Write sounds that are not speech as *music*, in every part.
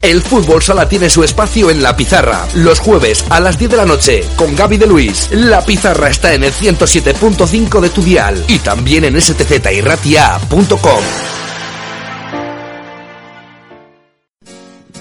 El fútbol sala tiene su espacio en La Pizarra, los jueves a las 10 de la noche, con Gaby de Luis. La Pizarra está en el 107.5 de tu dial y también en stziratia.com.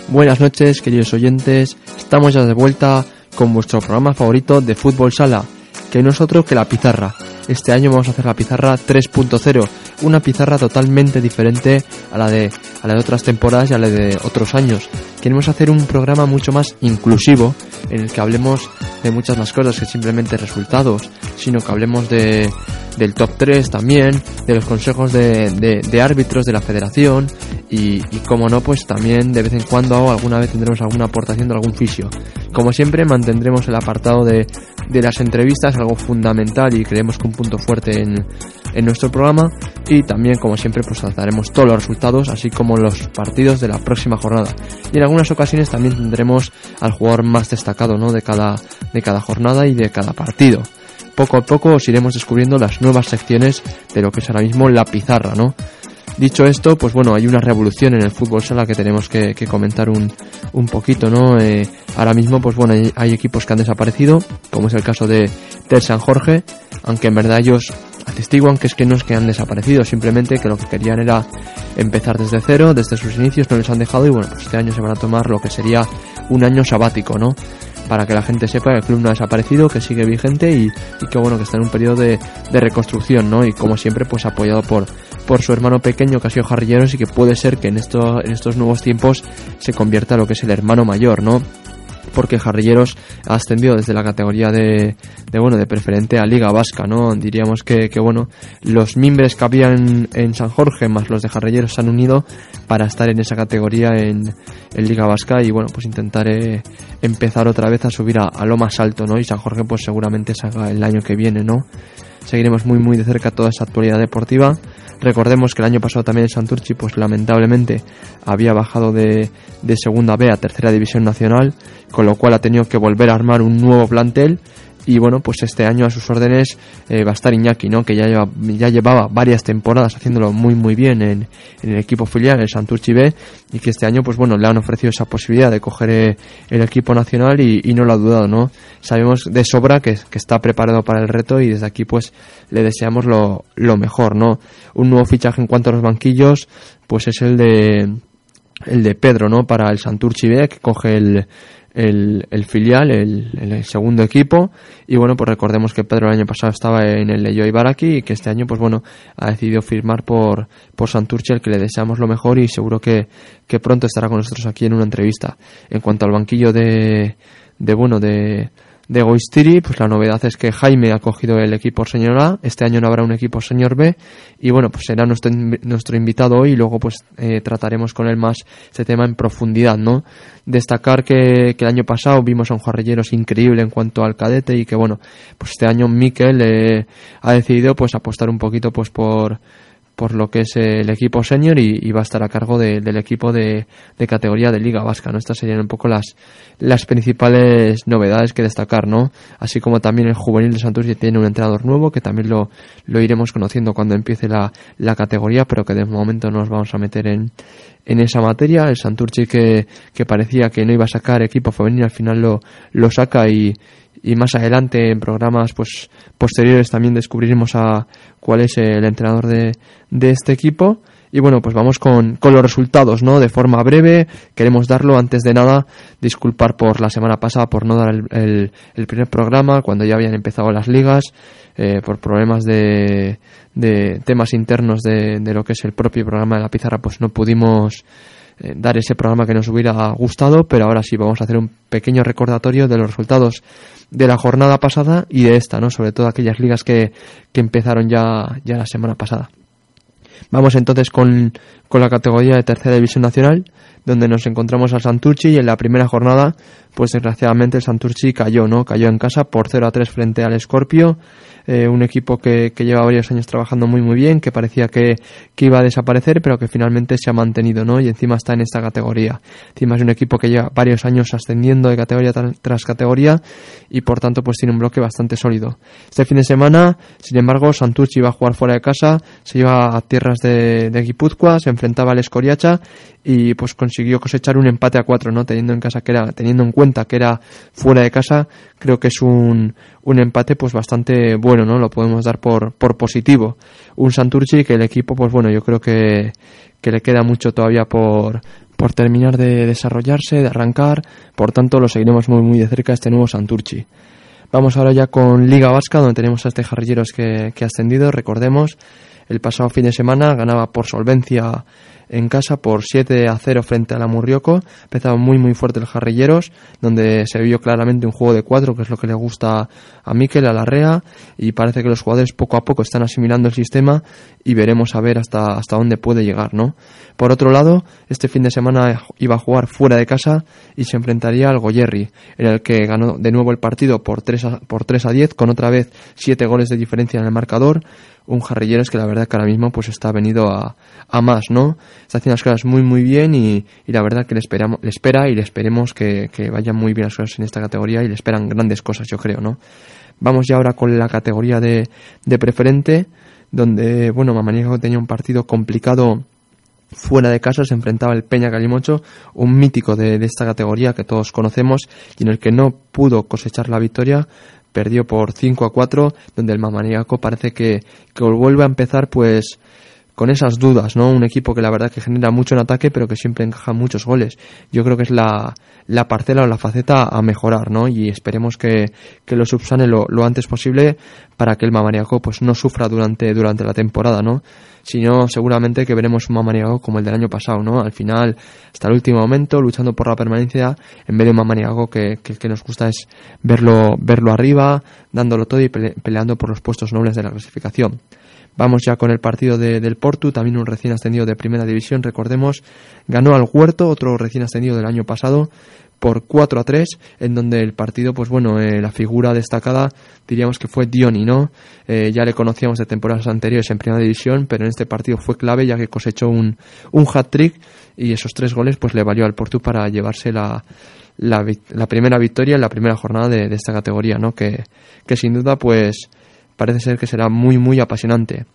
Buenas noches, queridos oyentes. Estamos ya de vuelta con vuestro programa favorito de fútbol sala, que nosotros que La Pizarra. Este año vamos a hacer la pizarra 3.0, una pizarra totalmente diferente a la de a la de otras temporadas y a la de otros años. Queremos hacer un programa mucho más inclusivo en el que hablemos de muchas más cosas que simplemente resultados, sino que hablemos de, del top 3 también, de los consejos de, de, árbitros de la federación y, como no, pues también de vez en cuando alguna vez tendremos alguna aportación de algún fisio. Como siempre mantendremos el apartado de, de las entrevistas, algo fundamental y creemos que un punto fuerte en, en nuestro programa y también como siempre pues daremos todos los resultados así como los partidos de la próxima jornada y en algunas ocasiones también tendremos al jugador más destacado ¿no? de, cada, de cada jornada y de cada partido poco a poco os iremos descubriendo las nuevas secciones de lo que es ahora mismo la pizarra ¿no? Dicho esto, pues bueno, hay una revolución en el fútbol sala que tenemos que, comentar un, un, poquito, ¿no? Eh, ahora mismo, pues bueno, hay, equipos que han desaparecido, como es el caso de Ter San Jorge, aunque en verdad ellos atestiguan que es que no es que han desaparecido, simplemente que lo que querían era empezar desde cero, desde sus inicios, no les han dejado y bueno, pues este año se van a tomar lo que sería un año sabático, ¿no? Para que la gente sepa que el club no ha desaparecido, que sigue vigente y, que bueno, que está en un periodo de, reconstrucción, ¿no? Y como siempre, pues apoyado por, por su hermano pequeño que ha sido Jarrilleros y que puede ser que en, en estos nuevos tiempos se convierta en lo que es el hermano mayor, ¿no? Porque Jarrilleros ha ascendido desde la categoría de, de, bueno de preferente a Liga Vasca, ¿no? Diríamos que, que bueno, los mimbres que habían en San Jorge más los de Jarrilleros se han unido para estar en esa categoría en, Liga Vasca y bueno, pues intentaré empezar otra vez a subir a, a, lo más alto, ¿no? Y San Jorge pues seguramente salga el año que viene, ¿no? Seguiremos muy muy de cerca toda esa actualidad deportiva. Recordemos que el año pasado también el Santurchi, pues lamentablemente había bajado de, de segunda B a tercera división nacional, con lo cual ha tenido que volver a armar un nuevo plantel y bueno, pues este año a sus órdenes eh, va a estar Iñaki, ¿no? Que ya, lleva, ya llevaba varias temporadas haciéndolo muy muy bien en, en el equipo filial, el Santurchi B, y que este año, pues bueno, le han ofrecido esa posibilidad de coger eh, el equipo nacional y, y, no lo ha dudado, ¿no? Sabemos de sobra que, que, está preparado para el reto y desde aquí pues le deseamos lo, lo mejor, ¿no? Un nuevo fichaje en cuanto a los banquillos, pues es el de el de Pedro, ¿no? Para el Santurchi B, que coge el, el, filial, el, segundo equipo. Y bueno, pues recordemos que Pedro el año pasado estaba en el Leyo Ibaraki y que este año, pues bueno, ha decidido firmar por, por Santurce, el que le deseamos lo mejor y seguro que, que pronto estará con nosotros aquí en una entrevista. En cuanto al banquillo de, de bueno, de, de Goistiri, pues la novedad es que Jaime ha cogido el equipo señor A, este año no habrá un equipo señor B, y bueno, pues será nuestro, nuestro invitado hoy y luego pues eh, trataremos con él más este tema en profundidad, ¿no? Destacar que, el año pasado vimos a un Jarrilleros increíble en cuanto al cadete y que bueno, pues este año Miquel eh, ha decidido pues apostar un poquito pues por por lo que es el equipo senior y, va a estar a cargo del equipo de, categoría de Liga Vasca, ¿no? Estas serían un poco las, las principales novedades que destacar, ¿no? Así como también el juvenil de Santurce tiene un entrenador nuevo que también lo, lo iremos conociendo cuando empiece la, la categoría, pero que de momento no nos vamos a meter en, en esa materia. El Santurce que, que parecía que no iba a sacar equipo femenino al final lo, lo saca y, y más adelante en programas pues posteriores también descubriremos a cuál es el entrenador de, de este equipo. Y bueno, pues vamos con, con, los resultados, ¿no? De forma breve, queremos darlo. Antes de nada, disculpar por la semana pasada por no dar el, el, primer programa, cuando ya habían empezado las ligas, eh, por problemas de, de temas internos de, de, lo que es el propio programa de la pizarra, pues no pudimos eh, dar ese programa que nos hubiera gustado, pero ahora sí vamos a hacer un pequeño recordatorio de los resultados de la jornada pasada y de esta, ¿no? Sobre todo aquellas ligas que, que empezaron ya, ya la semana pasada. Vamos entonces con, con la categoría de tercera división nacional, donde nos encontramos al Santurchi y en la primera jornada, pues desgraciadamente el Santurchi cayó, ¿no? Cayó en casa por 0 a 3 frente al Scorpio eh, un equipo que, que, lleva varios años trabajando muy muy bien, que parecía que, que, iba a desaparecer, pero que finalmente se ha mantenido, ¿no? Y encima está en esta categoría. Encima es un equipo que lleva varios años ascendiendo de categoría tras, categoría y por tanto pues tiene un bloque bastante sólido. Este fin de semana, sin embargo, Santurci iba a jugar fuera de casa, se iba a tierras de, de Guipúzcoa, se enfrentaba al Escoriacha y pues consiguió cosechar un empate a cuatro, ¿no? Teniendo en casa que era, teniendo en cuenta que era fuera de casa, creo que es un, un empate pues bastante bueno, ¿no? Lo podemos dar por, por positivo. Un Santurci que el equipo, pues bueno, yo creo que, que le queda mucho todavía por, por terminar de desarrollarse, de arrancar, por tanto lo seguiremos muy muy de cerca este nuevo Santurci. Vamos ahora ya con Liga Vasca, donde tenemos a este Jarrilleros que, que ha ascendido, recordemos, el pasado fin de semana ganaba por solvencia en casa por 7 a 0 frente a la Murrioco. Empezaba muy muy fuerte el Jarrilleros, donde se vio claramente un juego de cuatro, que es lo que le gusta a Miquel, a Larrea, y parece que los jugadores poco a poco están asimilando el sistema y veremos a ver hasta, hasta dónde puede llegar, ¿no? Por otro lado, este fin de semana iba a jugar fuera de casa y se enfrentaría al Goyerri, en el que ganó de nuevo el partido por 3 a, por 3 a 10, con otra vez 7 goles de diferencia en el marcador un Jarrilleros que la verdad que ahora mismo pues está venido a, a más, ¿no? Está haciendo las cosas muy muy bien y, y la verdad que le, esperamos, le espera y le esperemos que, que, vayan muy bien las cosas en esta categoría y le esperan grandes cosas, yo creo, ¿no? Vamos ya ahora con la categoría de, de preferente, donde, bueno, Mamaniego tenía un partido complicado fuera de casa se enfrentaba el Peña Calimocho, un mítico de, de, esta categoría que todos conocemos y en el que no pudo cosechar la victoria perdió por 5 a 4, donde el Mamaniaco parece que, que vuelve a empezar pues con esas dudas, ¿no? Un equipo que la verdad que genera mucho en ataque, pero que siempre encaja muchos goles. Yo creo que es la, la parcela o la faceta a mejorar, ¿no? Y esperemos que, que lo subsane lo, lo, antes posible para que el Mamaniaco pues no sufra durante, durante la temporada, ¿no? Si no, seguramente que veremos un Mamaniaco como el del año pasado, ¿no? Al final, hasta el último momento, luchando por la permanencia, en vez de un Mamaniaco que, que, que nos gusta es verlo, verlo arriba, dándolo todo y peleando por los puestos nobles de la clasificación. Vamos ya con el partido de, del Portu, también un recién ascendido de primera división, recordemos, ganó al Huerto, otro recién ascendido del año pasado, por 4 a 3, en donde el partido, pues bueno, eh, la figura destacada diríamos que fue Dioni, ¿no? Eh, ya le conocíamos de temporadas anteriores en primera división, pero en este partido fue clave ya que cosechó un, un hat-trick y esos tres goles pues le valió al Portu para llevarse la, la, la primera victoria en la primera jornada de, de esta categoría, ¿no? Que, que sin duda pues parece ser que será muy muy apasionante.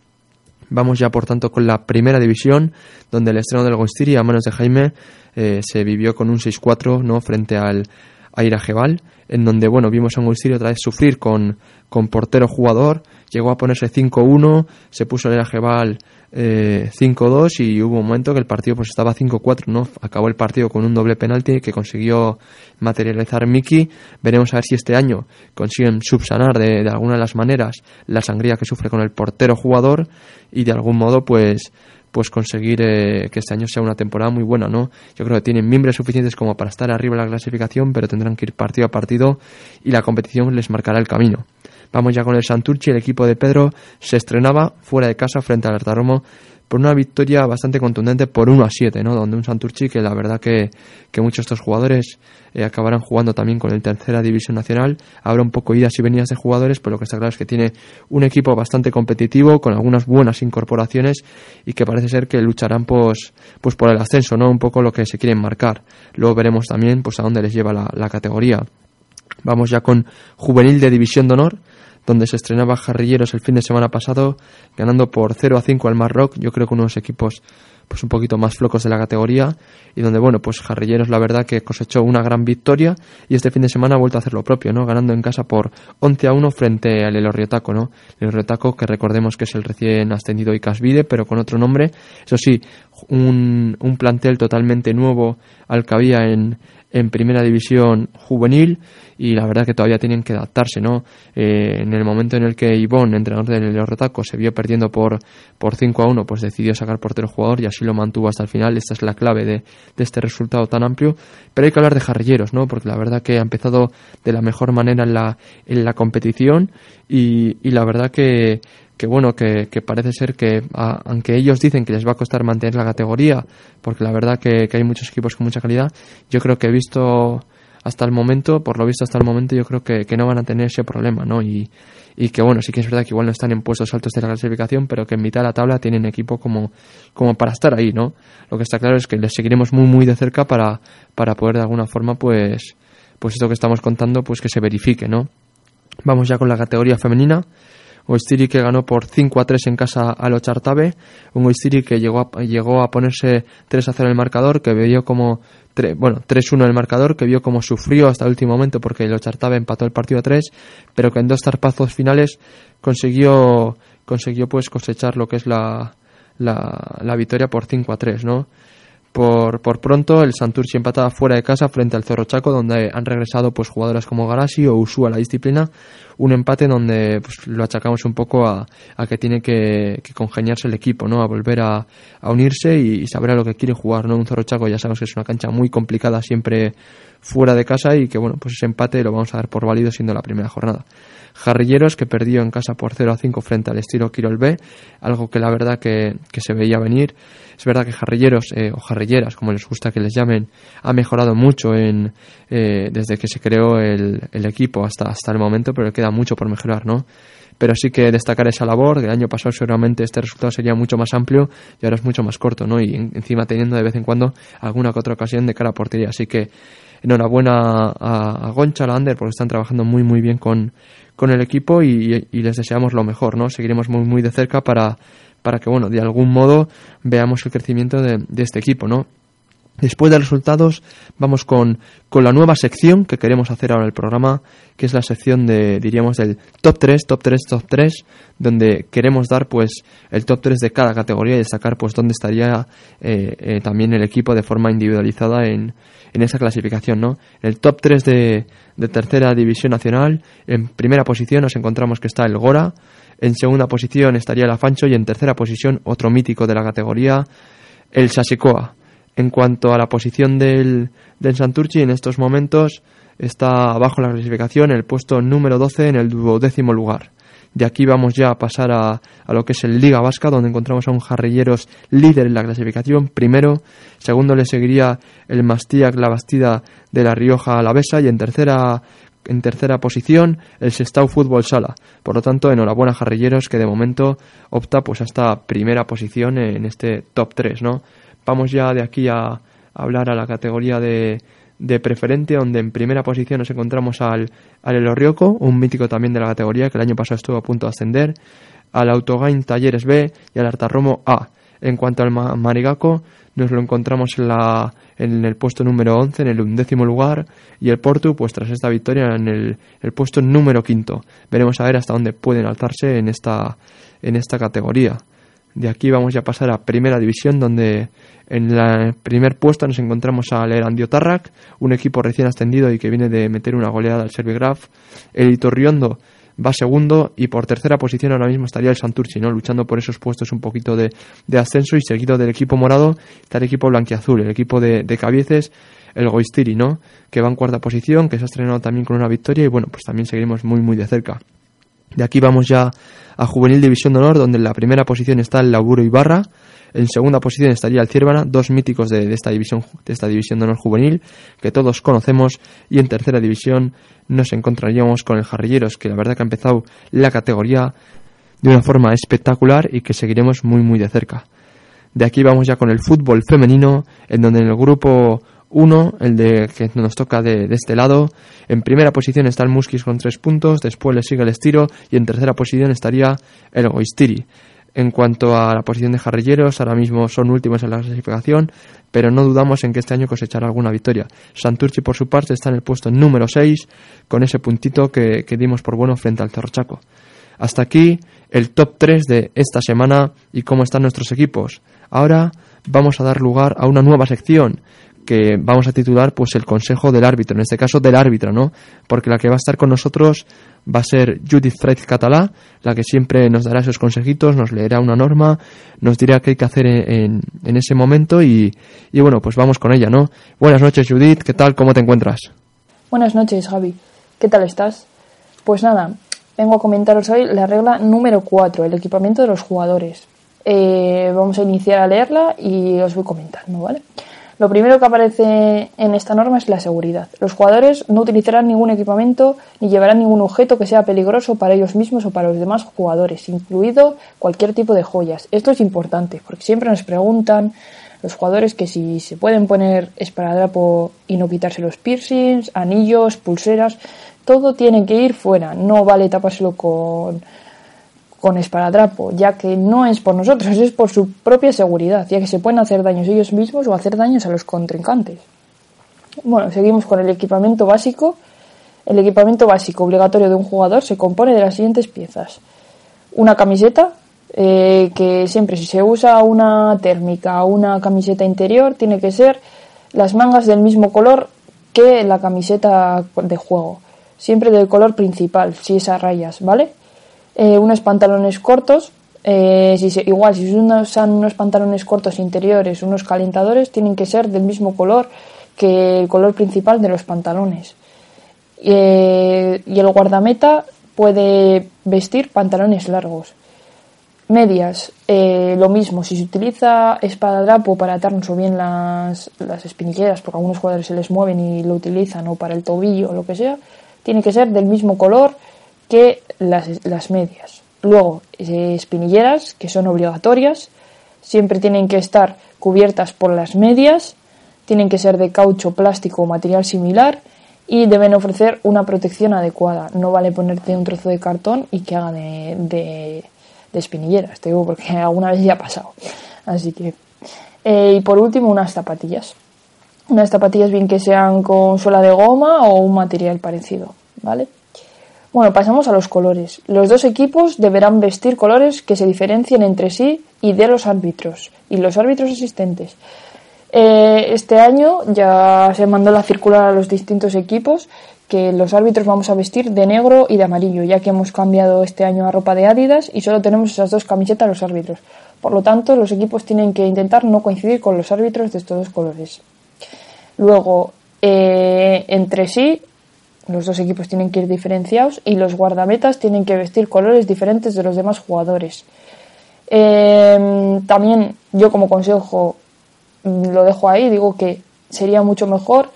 Vamos ya por tanto con la primera división, donde el estreno del Gonstiri a manos de Jaime eh, se vivió con un 6-4 ¿no? frente al Airajeval, en donde bueno vimos a un Gonstiri otra vez sufrir con, con portero jugador, llegó a ponerse 5-1, se puso el Airajeval eh, 5-2 y hubo un momento que el partido pues estaba 5-4, ¿no? Acabó el partido con un doble penalti que consiguió materializar Miki. Veremos a ver si este año consiguen subsanar de, de, alguna de las maneras la sangría que sufre con el portero jugador y de algún modo pues pues conseguir eh, que este año sea una temporada muy buena, ¿no? Yo creo que tienen miembros suficientes como para estar arriba en la clasificación, pero tendrán que ir partido a partido y la competición les marcará el camino. Vamos ya con el Santurchi, el equipo de Pedro se estrenaba fuera de casa frente al Artaromo por una victoria bastante contundente por 1 a 7, ¿no? Donde un Santurchi que la verdad que, que muchos de estos jugadores eh, acabarán jugando también con el tercera división nacional. Habrá un poco idas y venidas de jugadores, pero lo que está claro es que tiene un equipo bastante competitivo, con algunas buenas incorporaciones y que parece ser que lucharán pues, pues por el ascenso, ¿no? Un poco lo que se quieren marcar. Luego veremos también pues a dónde les lleva la, la categoría. Vamos ya con Juvenil de División de Honor, donde se estrenaba Jarrilleros el fin de semana pasado, ganando por 0 a 5 al Marroc. Yo creo que unos equipos pues un poquito más flocos de la categoría y donde bueno pues Jarrilleros la verdad que cosechó una gran victoria y este fin de semana ha vuelto a hacer lo propio no ganando en casa por 11 a 1 frente al Elorriotaco no el Elorriotaco que recordemos que es el recién ascendido Icasvide pero con otro nombre eso sí un, un plantel totalmente nuevo al que había en, en primera división juvenil y la verdad que todavía tienen que adaptarse, ¿no? Eh, en el momento en el que Ivón, entrenador del León Retaco, se vio perdiendo por, por 5 a 1, pues decidió sacar portero jugador y así lo mantuvo hasta el final. Esta es la clave de, de este resultado tan amplio. Pero hay que hablar de Jarrilleros, ¿no? Porque la verdad que ha empezado de la mejor manera en la, en la competición y, y la verdad que, que bueno, que, parece ser que aunque ellos dicen que les va a costar mantener la categoría, porque la verdad que, hay muchos equipos con mucha calidad, yo creo que he visto hasta el momento, por lo visto hasta el momento, yo creo que, no van a tener ese problema, ¿no? Y, y que bueno, sí que es verdad que igual no están en puestos altos de la clasificación, pero que en mitad de la tabla tienen equipo como, como para estar ahí, ¿no? Lo que está claro es que les seguiremos muy muy de cerca para, para poder de alguna forma pues, pues esto que estamos contando pues que se verifique, ¿no? Vamos ya con la categoría femenina. Oistiri que ganó por 5 a 3 en casa al Ochartabe, un Oistiri que llegó a, llegó a ponerse 3 a 0 en el marcador, que vio como bueno, 3-1 el marcador, que vio como sufrió hasta el último momento porque el Ochartabe empató el partido a 3, pero que en dos zarpazos finales consiguió consiguió pues cosechar lo que es la, la, la victoria por 5 a 3, ¿no? Por, por pronto, el Santurci empataba fuera de casa frente al Cerro Chaco, donde han regresado pues jugadoras como Garasi o Usu a la disciplina. Un empate donde pues, lo achacamos un poco a, a que tiene que, que, congeniarse el equipo, ¿no? A volver a, a unirse y, saber a lo que quiere jugar, ¿no? Un Cerro Chaco ya sabemos que es una cancha muy complicada siempre fuera de casa y que, bueno, pues ese empate lo vamos a dar por válido siendo la primera jornada. Jarrilleros que perdió en casa por 0 a 5 frente al estilo Quirol B, algo que la verdad que, que se veía venir. Es verdad que Jarrilleros eh, o Jarrilleras, como les gusta que les llamen, ha mejorado mucho en, eh, desde que se creó el, el, equipo hasta, hasta el momento, pero queda mucho por mejorar, ¿no? pero sí que destacar esa labor. El año pasado seguramente este resultado sería mucho más amplio y ahora es mucho más corto, ¿no? Y encima teniendo de vez en cuando alguna que otra ocasión de cara a portería. Así que enhorabuena a, a Goncha, a Ander, porque están trabajando muy muy bien con, con el equipo y, les deseamos lo mejor, ¿no? Seguiremos muy, muy de cerca para, para que, bueno, de algún modo veamos el crecimiento de, de este equipo, ¿no? Después de resultados, vamos con, con, la nueva sección que queremos hacer ahora en el programa, que es la sección de, diríamos, del top 3, top 3, top 3, donde queremos dar, pues, el top 3 de cada categoría y destacar, pues, dónde estaría eh, eh, también el equipo de forma individualizada en, en esa clasificación, ¿no? El top 3 de, de tercera división nacional, en primera posición nos encontramos que está el Gora, en segunda posición estaría el Afancho y en tercera posición otro mítico de la categoría, el Sasicoa. En cuanto a la posición del, del Santurchi, en estos momentos está bajo la clasificación el puesto número 12 en el duodécimo lugar. De aquí vamos ya a pasar a, a, lo que es el Liga Vasca, donde encontramos a un Jarrilleros líder en la clasificación, primero. Segundo le seguiría el Mastiac La Bastida de La Rioja Alavesa y en tercera en tercera posición el Sestao Fútbol Sala. Por lo tanto, enhorabuena Jarrilleros que de momento opta pues hasta primera posición en este top 3, ¿no? Vamos ya de aquí a hablar a la categoría de, de preferente, donde en primera posición nos encontramos al, al un mítico también de la categoría que el año pasado estuvo a punto de ascender, al Autogain Talleres B y al Artarromo A. En cuanto al Marigaco, nos lo encontramos en, la, en el puesto número 11, en el undécimo lugar, y el Porto, pues tras esta victoria, en el, el puesto número quinto. Veremos a ver hasta dónde pueden alzarse en esta, en esta categoría. De aquí vamos ya a pasar a Primera División, donde en el primer puesto nos encontramos al Erandio Tarrac, un equipo recién ascendido y que viene de meter una goleada al Servigraf. El Itorriondo va segundo y por tercera posición ahora mismo estaría el Santurci, ¿no? luchando por esos puestos un poquito de, de ascenso y seguido del equipo morado está el equipo blanquiazul, el equipo de, de Cabieces, el Goistiri, ¿no? que va en cuarta posición, que se ha estrenado también con una victoria y bueno, pues también seguiremos muy muy de cerca. De aquí vamos ya a Juvenil División de Honor, donde en la primera posición está el Laburo Ibarra, en segunda posición estaría el Ciervana, dos míticos de, esta división de esta división de honor juvenil que todos conocemos y en tercera división nos encontraríamos con el Jarrilleros, que la verdad que ha empezado la categoría de una forma espectacular y que seguiremos muy muy de cerca. De aquí vamos ya con el fútbol femenino, en donde en el grupo 1, el de que nos toca de, este lado. En primera posición está el Muskis con tres puntos, después le sigue el Estiro y en tercera posición estaría el Goistiri. En cuanto a la posición de jarrilleros, ahora mismo son últimos en la clasificación, pero no dudamos en que este año cosechará alguna victoria. Santurci, por su parte, está en el puesto número 6, con ese puntito que, dimos por bueno frente al Cerrochaco. Hasta aquí el top 3 de esta semana y cómo están nuestros equipos. Ahora vamos a dar lugar a una nueva sección que vamos a titular pues el consejo del árbitro, en este caso del árbitro, ¿no? Porque la que va a estar con nosotros va a ser Judith Fred Catalá, la que siempre nos dará esos consejitos, nos leerá una norma, nos dirá qué hay que hacer en, en ese momento y, y, bueno, pues vamos con ella, ¿no? Buenas noches Judith, ¿qué tal? ¿Cómo te encuentras? Buenas noches Javi, ¿qué tal estás? Pues nada, vengo a comentaros hoy la regla número 4, el equipamiento de los jugadores. Eh, vamos a iniciar a leerla y os voy comentando, ¿vale? Lo primero que aparece en esta norma es la seguridad. Los jugadores no utilizarán ningún equipamiento ni llevarán ningún objeto que sea peligroso para ellos mismos o para los demás jugadores, incluido cualquier tipo de joyas. Esto es importante porque siempre nos preguntan los jugadores que si se pueden poner esparadrapo y no quitarse los piercings, anillos, pulseras, todo tiene que ir fuera. No vale tapárselo con con esparadrapo, ya que no es por nosotros, es por su propia seguridad, ya que se pueden hacer daños ellos mismos o hacer daños a los contrincantes. Bueno, seguimos con el equipamiento básico. El equipamiento básico obligatorio de un jugador se compone de las siguientes piezas. Una camiseta, eh, que siempre si se usa una térmica o una camiseta interior, tiene que ser las mangas del mismo color que la camiseta de juego. Siempre del color principal, si es a rayas, ¿vale? Eh, unos pantalones cortos. Eh, si se, igual, si usan unos pantalones cortos interiores, unos calentadores, tienen que ser del mismo color que el color principal de los pantalones. Eh, y el guardameta puede vestir pantalones largos. Medias, eh, lo mismo, si se utiliza espadadrapo para atarnos o bien las, las espinilleras, porque a algunos jugadores se les mueven y lo utilizan, o para el tobillo o lo que sea, tiene que ser del mismo color que las, las medias. Luego, eh, espinilleras, que son obligatorias, siempre tienen que estar cubiertas por las medias, tienen que ser de caucho, plástico o material similar y deben ofrecer una protección adecuada. No vale ponerte un trozo de cartón y que haga de, de, espinilleras, te digo porque *laughs* alguna vez ya ha pasado. Así que. Eh, y por último, unas zapatillas. Unas zapatillas bien que sean con suela de goma o un material parecido, ¿vale? Bueno, pasamos a los colores. Los dos equipos deberán vestir colores que se diferencien entre sí y de los árbitros y los árbitros asistentes. Eh, este año ya se mandó la circular a los distintos equipos que los árbitros vamos a vestir de negro y de amarillo, ya que hemos cambiado este año a ropa de Adidas y solo tenemos esas dos camisetas los árbitros. Por lo tanto, los equipos tienen que intentar no coincidir con los árbitros de estos dos colores. Luego, eh, entre sí, los dos equipos tienen que ir diferenciados y los guardametas tienen que vestir colores diferentes de los demás jugadores. Eh, también yo como consejo mm, lo dejo ahí, digo que sería mucho mejor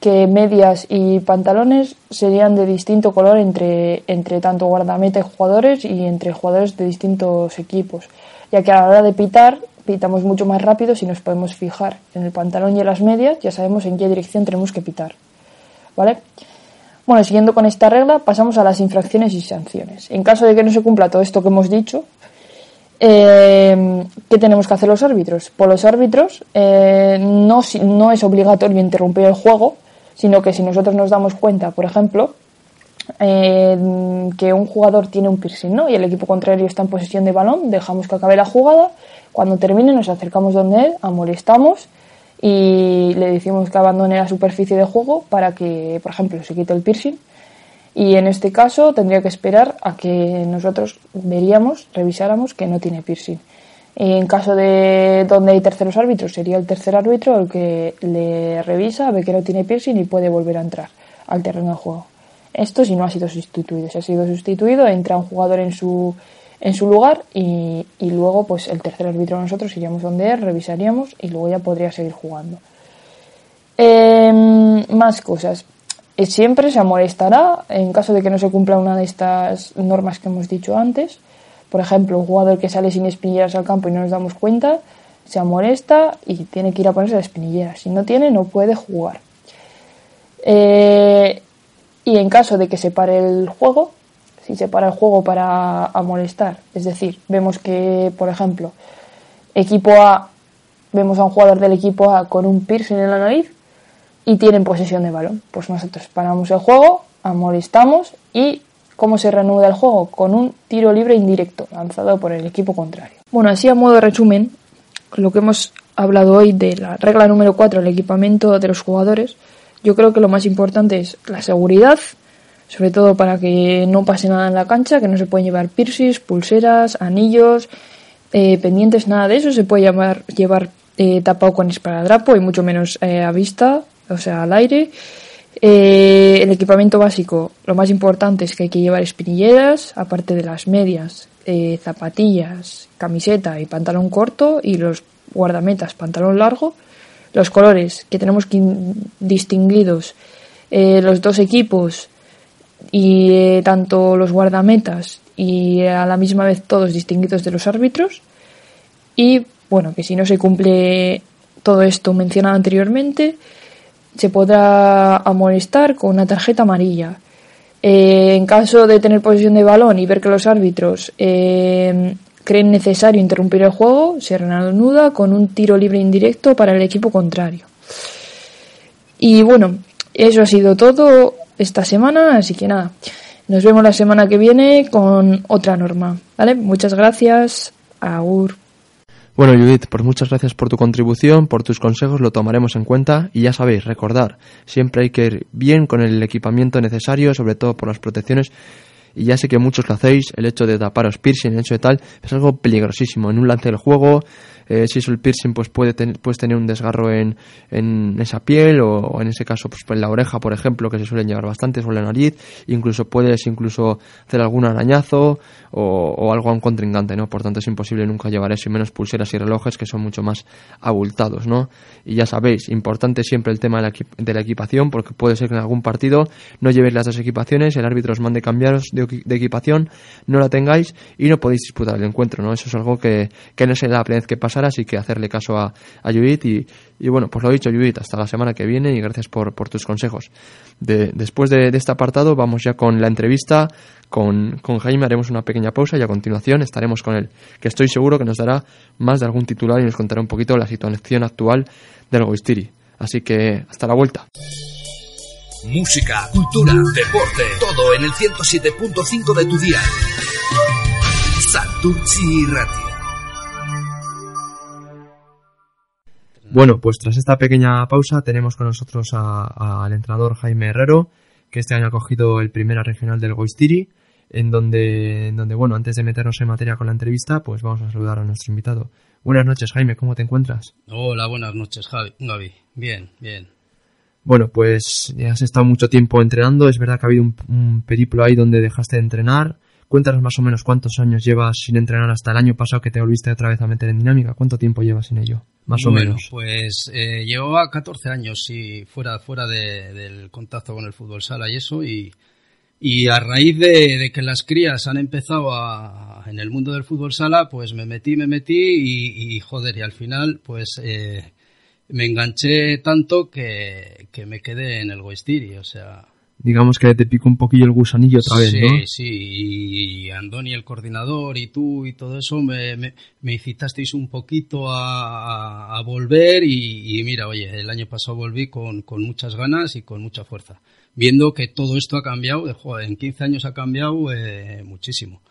que medias y pantalones serían de distinto color entre, entre tanto guardameta y jugadores y entre jugadores de distintos equipos, ya que a la hora de pitar pitamos mucho más rápido si nos podemos fijar en el pantalón y en las medias, ya sabemos en qué dirección tenemos que pitar. ¿Vale? Bueno, siguiendo con esta regla, pasamos a las infracciones y sanciones. En caso de que no se cumpla todo esto que hemos dicho, eh, ¿qué tenemos que hacer los árbitros? Pues los árbitros eh, no, no es obligatorio interrumpir el juego, sino que si nosotros nos damos cuenta, por ejemplo, eh, que un jugador tiene un piercing ¿no? y el equipo contrario está en posesión de balón, dejamos que acabe la jugada, cuando termine nos acercamos donde él, amolestamos y le decimos que abandone la superficie de juego para que, por ejemplo, se quite el piercing. Y en este caso tendría que esperar a que nosotros veríamos, revisáramos que no tiene piercing. En caso de donde hay terceros árbitros, sería el tercer árbitro el que le revisa, ve que no tiene piercing y puede volver a entrar al terreno de juego. Esto si no ha sido sustituido. Si ha sido sustituido, entra un jugador en su, en su lugar y, y, luego pues el tercer árbitro nosotros iríamos donde él, revisaríamos y luego ya podría seguir jugando. Eh, más cosas. Eh, siempre se amonestará en caso de que no se cumpla una de estas normas que hemos dicho antes. Por ejemplo, un jugador que sale sin espinilleras al campo y no nos damos cuenta, se amolesta y tiene que ir a ponerse las espinilleras. Si no tiene, no puede jugar. Eh, y en caso de que se pare el juego, si se para el juego para molestar. Es decir, vemos que, por ejemplo, equipo A, vemos a un jugador del equipo A con un piercing en la nariz y tienen posesión de balón. Pues nosotros paramos el juego, amolestamos y ¿cómo se reanuda el juego? Con un tiro libre indirecto lanzado por el equipo contrario. Bueno, así a modo de resumen, lo que hemos hablado hoy de la regla número 4, el equipamiento de los jugadores, yo creo que lo más importante es la seguridad, sobre todo para que no pase nada en la cancha, que no se pueden llevar piercings, pulseras, anillos, eh, pendientes, nada de eso, se puede llevar, llevar eh, tapado con esparadrapo y mucho menos eh, a vista, o sea, al aire. el equipamiento básico, lo más importante es que hay que llevar espinilleras, aparte de las medias, zapatillas, camiseta y pantalón corto y los guardametas pantalón largo. Los colores que tenemos que distinguidos los dos equipos y eh, tanto los guardametas y a la misma vez todos distinguidos de los árbitros. Y bueno que si no se cumple todo esto mencionado anteriormente se podrá amonestar con una tarjeta amarilla. Eh, en caso de tener posesión de balón y ver que los árbitros eh, creen necesario interrumpir el juego se reanuda con un tiro libre indirecto para el equipo contrario. Y bueno eso ha sido todo esta semana, así que nada, nos vemos la semana que viene con otra norma, ¿vale? Muchas gracias, Agur. Bueno, Judith, pues muchas gracias por tu contribución, por tus consejos, lo tomaremos en cuenta y ya sabéis, recordar, siempre hay que ir bien con el equipamiento necesario, sobre todo por las protecciones y ya sé que muchos lo hacéis, el hecho de taparos piercing, el hecho de tal, es algo peligrosísimo. En un lance del juego, eh, si es el piercing, pues puede puedes tener un desgarro en, en esa piel o, en ese caso pues en la oreja, por ejemplo, que se suelen llevar bastante, o en la nariz, incluso puedes incluso hacer algún arañazo o, algo a un contrincante, ¿no? Por tanto es imposible nunca llevar eso y menos pulseras y relojes que son mucho más abultados, ¿no? Y ya sabéis, importante siempre el tema de la, de la equipación porque puede ser que en algún partido no llevéis las dos equipaciones, el árbitro os mande cambiaros de, de equipación, no la tengáis y no podéis disputar el encuentro, ¿no? Eso es algo que, que no es la primera vez que pasa así que hacerle caso a, a Judith y, bueno, pues lo dicho Judith, hasta la semana que viene y gracias por, por tus consejos. después de, este apartado vamos ya con la entrevista con, con, Jaime, haremos una pequeña pausa y a continuación estaremos con él, que estoy seguro que nos dará más de algún titular y nos contará un poquito la situación actual del Goistiri. Así que hasta la vuelta. Música, cultura, deporte, todo en el 107.5 de tu día. Santurci Radio. Bueno, pues tras esta pequeña pausa tenemos con nosotros al entrenador Jaime Herrero, que este año ha cogido el primera regional del Goistiri, en donde, en donde, bueno, antes de meternos en materia con la entrevista, pues vamos a saludar a nuestro invitado. Buenas noches, Jaime, ¿cómo te encuentras? Hola, buenas noches, Javi. Gaby. Bien, bien. Bueno, pues ya has estado mucho tiempo entrenando, es verdad que ha habido un, un periplo ahí donde dejaste de entrenar, Cuéntanos más o menos cuántos años llevas sin entrenar hasta el año pasado que te volviste otra vez a meter en dinámica. ¿Cuánto tiempo llevas en ello? Más o menos. Pues eh, llevaba 14 años y fuera, fuera del contacto con el fútbol sala y eso. Y, y a raíz de, que las crías han empezado a, en el mundo del fútbol sala, pues me metí, me metí y, joder, y al final pues eh, me enganché tanto que, que me quedé en el Goistiri. O sea, digamos que te picó un poquillo el gusanillo otra vez, ¿no? Sí, sí, y Andoni, el coordinador, y tú y todo eso me, me, incitasteis un poquito a, a, volver y, mira, oye, el año pasado volví con, con, muchas ganas y con mucha fuerza, viendo que todo esto ha cambiado, en 15 años ha cambiado eh, muchísimo.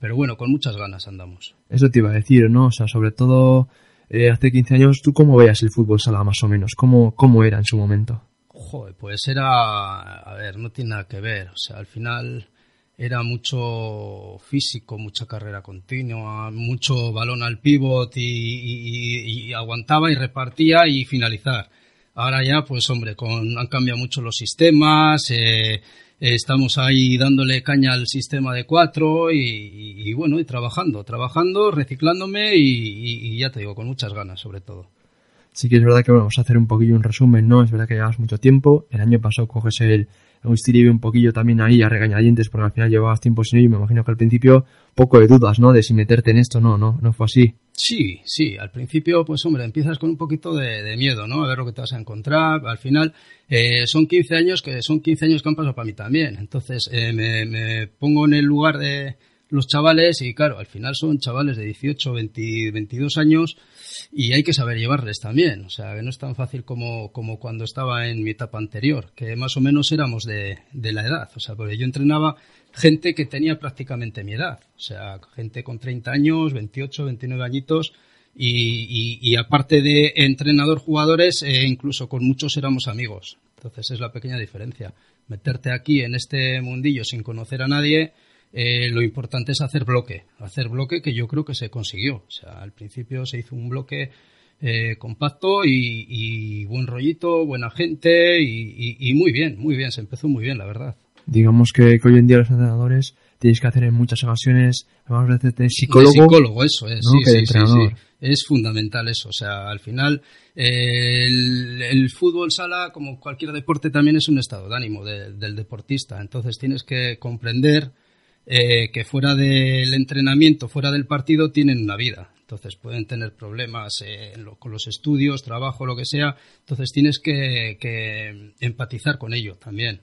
Pero bueno, con muchas ganas andamos. Eso te iba a decir, ¿no? O sea, sobre todo eh, hace 15 años, ¿tú cómo veías el fútbol sala más o menos? ¿Cómo, cómo era en su momento? Pues era, a ver, no tiene nada que ver, o sea, al final era mucho físico, mucha carrera continua, mucho balón al pivot y, aguantaba y repartía y finalizar. Ahora ya, pues hombre, con, han cambiado mucho los sistemas, eh, estamos ahí dándole caña al sistema de cuatro y, bueno, y trabajando, trabajando, reciclándome y, ya te digo, con muchas ganas sobre todo. Sí que es verdad que vamos a hacer un poquillo un resumen, ¿no? Es verdad que llevas mucho tiempo. El año pasado coges el, el un poquillo también ahí a regañadientes porque al final llevabas tiempo sin ir y me imagino que al principio poco de dudas, ¿no? De si meterte en esto, no, no, no fue así. Sí, sí, al principio, pues hombre, empiezas con un poquito de, miedo, ¿no? A ver lo que te vas a encontrar. Al final, eh, son 15 años que son 15 años que han pasado para mí también. Entonces, eh, me pongo en el lugar de los chavales y claro, al final son chavales de 18, 20, 22 años y hay que saber llevarles también. O sea, que no es tan fácil como, como cuando estaba en mi etapa anterior, que más o menos éramos de, de la edad. O sea, porque yo entrenaba gente que tenía prácticamente mi edad. O sea, gente con 30 años, 28, 29 añitos. Y, y, aparte de entrenador jugadores, eh, incluso con muchos éramos amigos. Entonces es la pequeña diferencia. Meterte aquí en este mundillo sin conocer a nadie, eh, lo importante es hacer bloque, hacer bloque que yo creo que se consiguió. O sea, al principio se hizo un bloque eh, compacto y, buen rollito, buena gente y, muy bien, muy bien, se empezó muy bien, la verdad. Digamos que, hoy en día los entrenadores tienes que hacer en muchas ocasiones, vamos a decir, de psicólogo. psicólogo, eso es, sí, sí, sí, Es fundamental eso, o sea, al final el, el, fútbol sala, como cualquier deporte, también es un estado de ánimo del deportista, entonces tienes que comprender eh, que fuera del entrenamiento, fuera del partido, tienen una vida. Entonces pueden tener problemas eh, con los estudios, trabajo, lo que sea. Entonces tienes que, empatizar con ello también.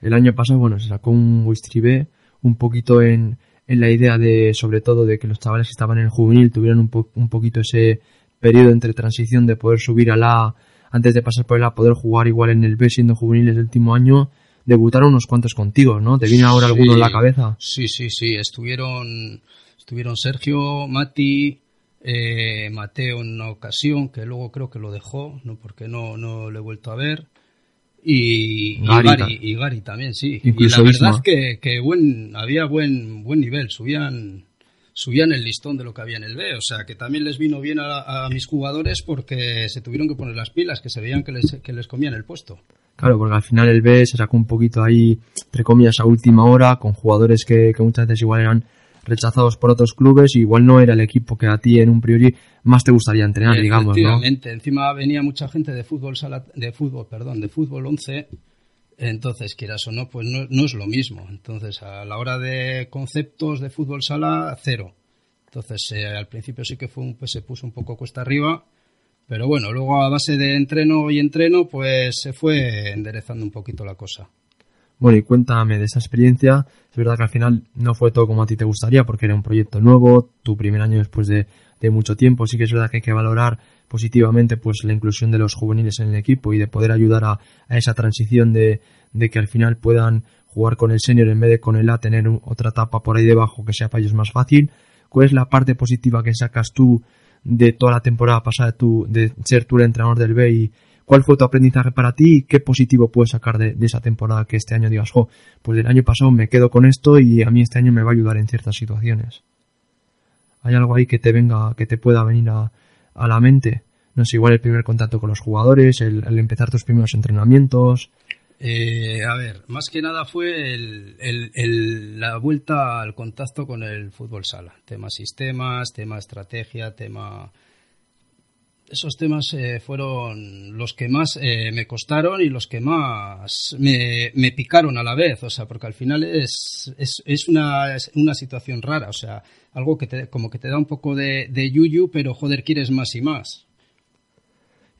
El año pasado, bueno, se sacó un Wistribé un poquito en, en, la idea de, sobre todo, de que los chavales que estaban en el juvenil tuvieran un, un poquito ese periodo entre transición de poder subir a la, antes de pasar por el A, poder jugar igual en el B siendo juveniles el último año debutaron unos cuantos contigo, ¿no? ¿Te viene ahora alguno en la cabeza? Sí, sí, sí. Estuvieron, estuvieron Sergio, Mati, eh, Mateo en una ocasión, que luego creo que lo dejó, ¿no? Porque no, no lo he vuelto a ver. Y Gary, y Gary, también, sí. y la verdad es que, que buen, había buen, buen nivel, subían, subían el listón de lo que había en el B. O sea, que también les vino bien a, a mis jugadores porque se tuvieron que poner las pilas, que se veían que les, que les comían el puesto. Claro, porque al final el B se sacó un poquito ahí, entre comillas, a última hora, con jugadores que, muchas veces igual eran rechazados por otros clubes y igual no era el equipo que a ti en un priori más te gustaría entrenar, digamos, ¿no? encima venía mucha gente de fútbol sala, de fútbol, perdón, de fútbol 11, entonces quieras o no, pues no, es lo mismo. Entonces, a la hora de conceptos de fútbol sala, cero. Entonces, eh, al principio sí que fue un, pues se puso un poco cuesta arriba pero bueno, luego a base de entreno y entreno, pues se fue enderezando un poquito la cosa. Bueno, y cuéntame de esa experiencia. Es verdad que al final no fue todo como a ti te gustaría, porque era un proyecto nuevo, tu primer año después de, mucho tiempo. Sí que es verdad que hay que valorar positivamente pues la inclusión de los juveniles en el equipo y de poder ayudar a, esa transición de, de, que al final puedan jugar con el senior en vez de con el A, tener otra etapa por ahí debajo que sea para ellos más fácil. ¿Cuál es la parte positiva que sacas tú de toda la temporada pasada de, tu, de ser tú el entrenador del B y cuál fue tu aprendizaje para ti y qué positivo puedes sacar de, esa temporada que este año digas, jo, pues del año pasado me quedo con esto y a mí este año me va a ayudar en ciertas situaciones. ¿Hay algo ahí que te venga, que te pueda venir a, a la mente? No sé, igual el primer contacto con los jugadores, el empezar tus primeros entrenamientos, eh, a ver, más que nada fue la vuelta al contacto con el fútbol sala. Tema sistemas, tema estrategia, tema... Esos temas eh, fueron los que más eh, me costaron y los que más me, picaron a la vez, o sea, porque al final es, es, una, una situación rara, o sea, algo que te, como que te da un poco de yuyu, pero joder, quieres más y más.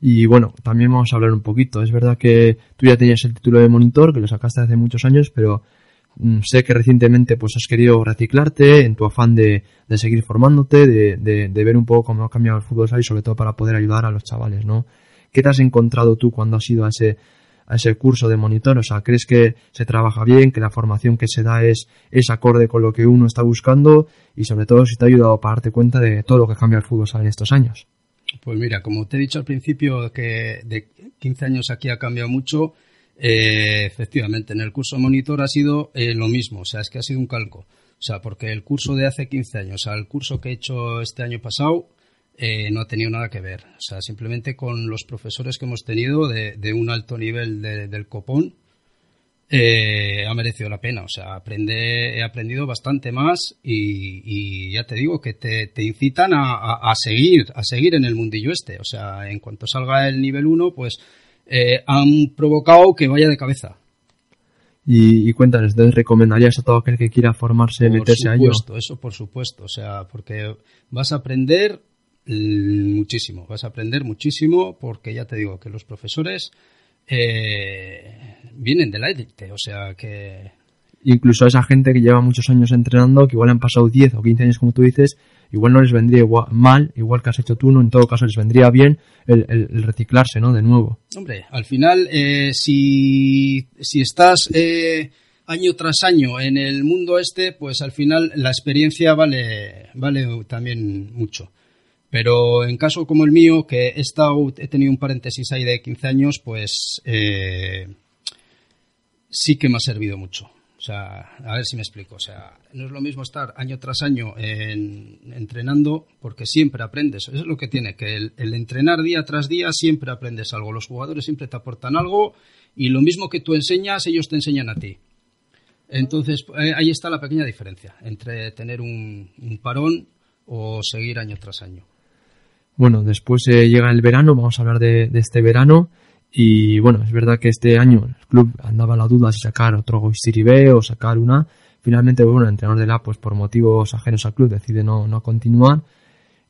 Y bueno, también vamos a hablar un poquito. Es verdad que tú ya tenías el título de monitor, que lo sacaste hace muchos años, pero mm, sé que recientemente pues has querido reciclarte en tu afán de, de seguir formándote, de, de, ver un poco cómo ha cambiado el fútbol y sobre todo para poder ayudar a los chavales, ¿no? ¿Qué te has encontrado tú cuando has ido a ese, a ese curso de monitor? O sea, ¿crees que se trabaja bien, que la formación que se da es, es acorde con lo que uno está buscando y sobre todo si te ha ayudado para darte cuenta de todo lo que cambia el fútbol en estos años? Pues mira, como te he dicho al principio que de 15 años aquí ha cambiado mucho, eh, efectivamente, en el curso monitor ha sido eh, lo mismo, o sea, es que ha sido un calco. O sea, porque el curso de hace 15 años al curso que he hecho este año pasado eh, no ha tenido nada que ver. O sea, simplemente con los profesores que hemos tenido de, un alto nivel del copón, eh, ha merecido la pena. O sea, aprende, he aprendido bastante más y, ya te digo que te, incitan a, seguir, a seguir en el mundillo este. O sea, en cuanto salga el nivel 1, pues eh, han provocado que vaya de cabeza. Y, cuéntanos, ¿entonces recomendarías a todo aquel que quiera formarse, meterse a ello? Eso por supuesto, o sea, porque vas a aprender muchísimo, vas a aprender muchísimo porque ya te digo que los profesores eh, vienen de la élite, o sea que... Incluso a esa gente que lleva muchos años entrenando, que igual han pasado 10 o 15 años como tú dices, igual no les vendría igual, mal, igual que has hecho tú, no, en todo caso les vendría bien el, reciclarse, ¿no? De nuevo. Hombre, al final, eh, si, si estás eh, año tras año en el mundo este, pues al final la experiencia vale, vale también mucho. Pero en caso como el mío, que he, estado, he tenido un paréntesis ahí de 15 años, pues eh, sí que me ha servido mucho. O sea, a ver si me explico. O sea, no es lo mismo estar año tras año entrenando porque siempre aprendes. Eso es lo que tiene, que el, entrenar día tras día siempre aprendes algo. Los jugadores siempre te aportan algo y lo mismo que tú enseñas, ellos te enseñan a ti. Entonces, eh, ahí está la pequeña diferencia entre tener un parón o seguir año tras año. Bueno, después eh, llega el verano, vamos a hablar de, este verano. Y bueno, es verdad que este año el club andaba la duda si sacar otro Goistiri B o sacar una. Finalmente, bueno, el entrenador de la, pues por motivos ajenos al club, decide no, no continuar.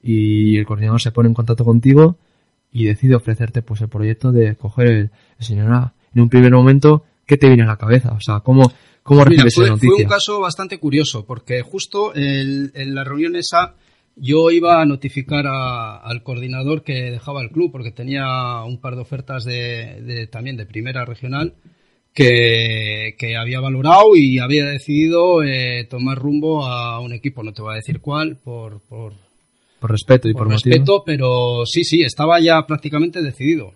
Y el coordinador se pone en contacto contigo y decide ofrecerte pues el proyecto de coger el, señor A. En un primer momento, ¿qué te viene a la cabeza? O sea, ¿cómo, cómo recibes esa noticia? Fue un caso bastante curioso, porque justo en la reunión esa yo iba a notificar al coordinador que dejaba el club porque tenía un par de ofertas de, también de primera regional que, había valorado y había decidido eh, tomar rumbo a un equipo, no te voy a decir cuál, por, por, respeto y por, respeto, pero sí, sí, estaba ya prácticamente decidido.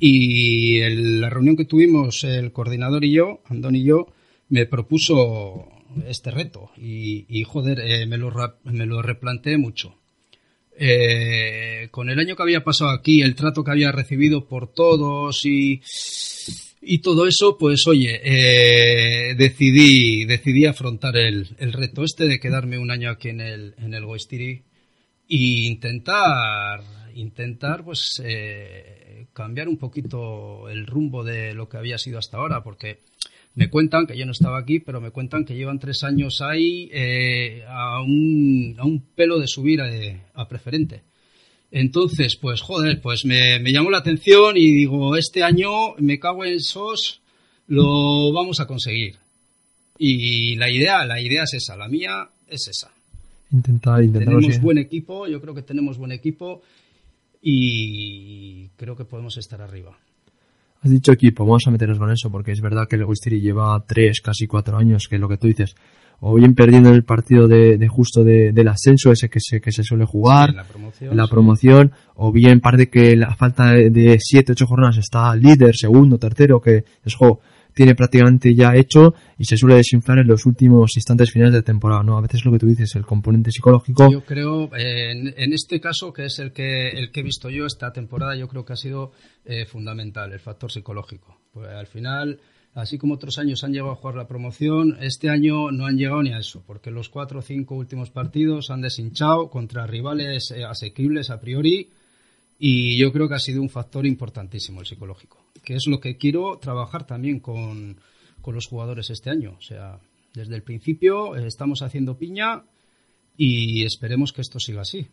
Y en la reunión que tuvimos el coordinador y yo, Andón y yo, me propuso este reto y, joder, eh, me, lo, me lo replanteé mucho. Eh, con el año que había pasado aquí, el trato que había recibido por todos y, y todo eso, pues oye, eh, decidí, decidí afrontar el, el, reto este de quedarme un año aquí en el, en el Goistiri e intentar, intentar pues cambiar un poquito el rumbo de lo que había sido hasta ahora, porque me cuentan, que yo no estaba aquí, pero me cuentan que llevan tres años ahí eh, a, un, a, un, pelo de subir a, preferente. Entonces, pues joder, pues me, llamó la atención y digo, este año me cago en SOS, lo vamos a conseguir. Y la idea, la idea es esa, la mía es esa. Intentar, intentar. Tenemos buen equipo, yo creo que tenemos buen equipo y creo que podemos estar arriba. Has dicho equipo, vamos a meternos con eso, porque es verdad que el Guistiri lleva tres, casi cuatro años, que es lo que tú dices, o bien perdiendo el partido de, justo del ascenso, ese que se, que se suele jugar, la promoción, o bien parte que la falta de, siete, ocho jornadas está líder, segundo, tercero, que es juego tiene prácticamente ya hecho y se suele desinflar en los últimos instantes finales de temporada, ¿no? A veces lo que tú dices, el componente psicológico. Yo creo, en, este caso, que es el que, el que he visto yo esta temporada, yo creo que ha sido eh, fundamental, el factor psicológico. Pues al final, así como otros años han llegado a jugar la promoción, este año no han llegado ni a eso, porque los cuatro o cinco últimos partidos han deshinchado contra rivales eh, asequibles a priori y yo creo que ha sido un factor importantísimo el psicológico que es lo que quiero trabajar también con, los jugadores este año. O sea, desde el principio eh, estamos haciendo piña y esperemos que esto siga así.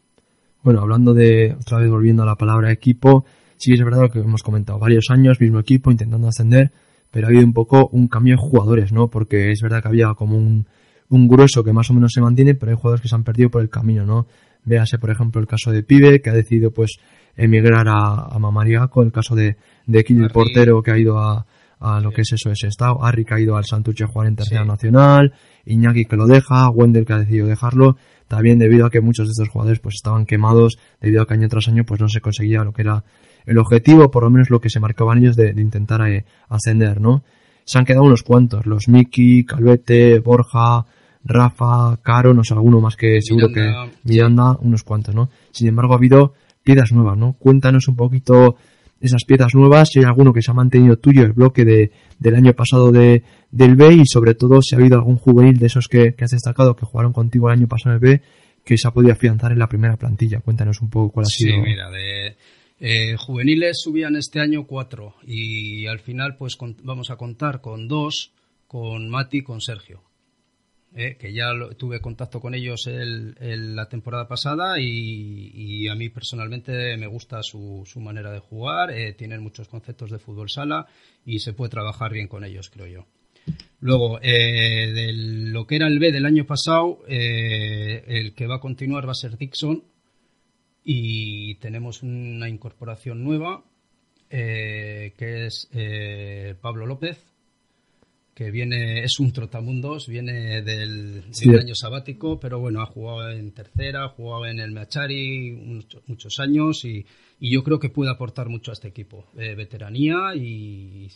Bueno, hablando de, otra vez volviendo a la palabra equipo, sí es verdad lo que hemos comentado, varios años, mismo equipo, intentando ascender, pero ha habido un poco un cambio de jugadores, ¿no? Porque es verdad que había como un, un grueso que más o menos se mantiene, pero hay jugadores que se han perdido por el camino, ¿no? Véase, por ejemplo, el caso de Pibe, que ha decidido, pues, emigrar a, a Mamariaco, el caso de, de el portero que ha ido a, a lo que es eso, ese estado, Harry que ha ido al Santuche a jugar en tercera nacional, Iñaki que lo deja, Wendel que ha decidido dejarlo, también debido a que muchos de estos jugadores pues estaban quemados, debido a que año tras año pues no se conseguía lo que era el objetivo, por lo menos lo que se marcaban ellos de, intentar eh, ascender, ¿no? Se han quedado unos cuantos, los Miki, Calvete, Borja, Rafa, Caro, no sé, alguno más que seguro que Miranda, unos cuantos, ¿no? Sin embargo, ha habido piedras nuevas, ¿no? Cuéntanos un poquito esas piezas nuevas, si hay alguno que se ha mantenido tuyo, el bloque de, del año pasado de, del B y sobre todo si ha habido algún juvenil de esos que, has destacado que jugaron contigo el año pasado en el B que se ha podido afianzar en la primera plantilla. Cuéntanos un poco cuál ha sido. Sí, mira, de eh, juveniles subían este año cuatro y al final pues vamos a contar con dos, con Mati y con Sergio. Eh, que ya tuve contacto con ellos el, la temporada pasada y, a mí personalmente me gusta su, su manera de jugar, eh, tienen muchos conceptos de fútbol sala y se puede trabajar bien con ellos, creo yo. Luego, eh, de lo que era el B del año pasado, el que va a continuar va a ser Dixon y tenemos una incorporación nueva que es Pablo López que viene, es un trotamundos, viene del, año sabático, pero bueno, ha jugado en tercera, ha jugado en el Machari muchos, años y, yo creo que puede aportar mucho a este equipo. Eh, veteranía y,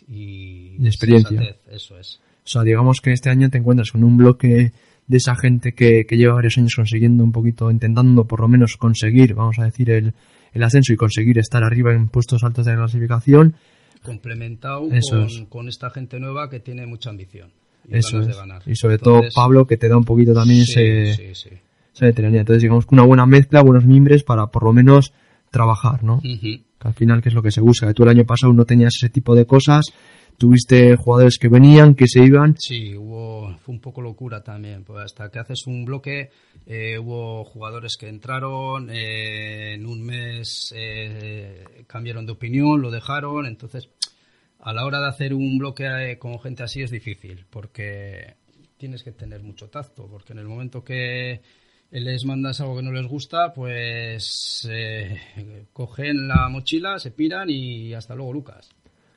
experiencia. eso es. O sea, digamos que este año te encuentras con un bloque de esa gente que, lleva varios años consiguiendo un poquito, intentando por lo menos conseguir, vamos a decir, el, el ascenso y conseguir estar arriba en puestos altos de la clasificación complementado con, esta gente nueva que tiene mucha ambición. Y Eso de ganar. Y sobre todo Pablo, que te da un poquito también ese, sí, esa veteranía. Entonces, digamos que una buena mezcla, buenos mimbres para por lo menos trabajar, ¿no? Que al final, que es lo que se busca. Que tú el año pasado no tenías ese tipo de cosas tuviste jugadores que venían, que se iban. Sí, hubo, fue un poco locura también, pues hasta que haces un bloque eh, hubo jugadores que entraron, eh, en un mes eh, cambiaron de opinión, lo dejaron, entonces a la hora de hacer un bloque con gente así es difícil, porque tienes que tener mucho tacto, porque en el momento que les mandas algo que no les gusta, pues cogen la mochila, se piran y hasta luego Lucas.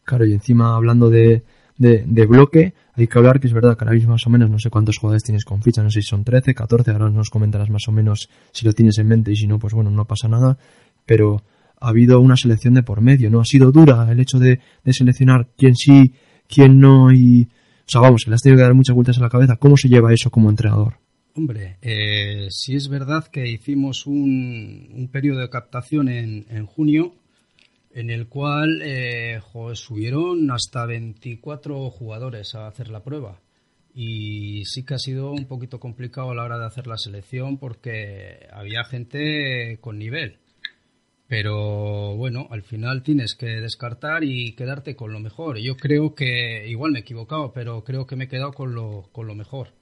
Claro, y encima hablando de, de, bloque, hay que hablar que es verdad que ahora mismo más o menos no sé cuántos jugadores tienes con ficha, no sé si son 13, 14, ahora nos comentarás más o menos si lo tienes en mente y si no, pues bueno, no pasa nada, pero ha habido una selección de por medio, ¿no? Ha sido dura el hecho de, de seleccionar quién sí, quién no y... O sea, vamos, le has tenido que dar muchas vueltas a la cabeza. ¿Cómo se lleva eso como entrenador? Hombre, eh, es verdad que hicimos un, un periodo de captación en, en junio en el cual eh, subieron hasta 24 jugadores a hacer la prueba. Y sí que ha sido un poquito complicado a la hora de hacer la selección porque había gente con nivel. Pero bueno, al final tienes que descartar y quedarte con lo mejor. Yo creo que, igual me he equivocado, pero creo que me he quedado con lo, con lo mejor.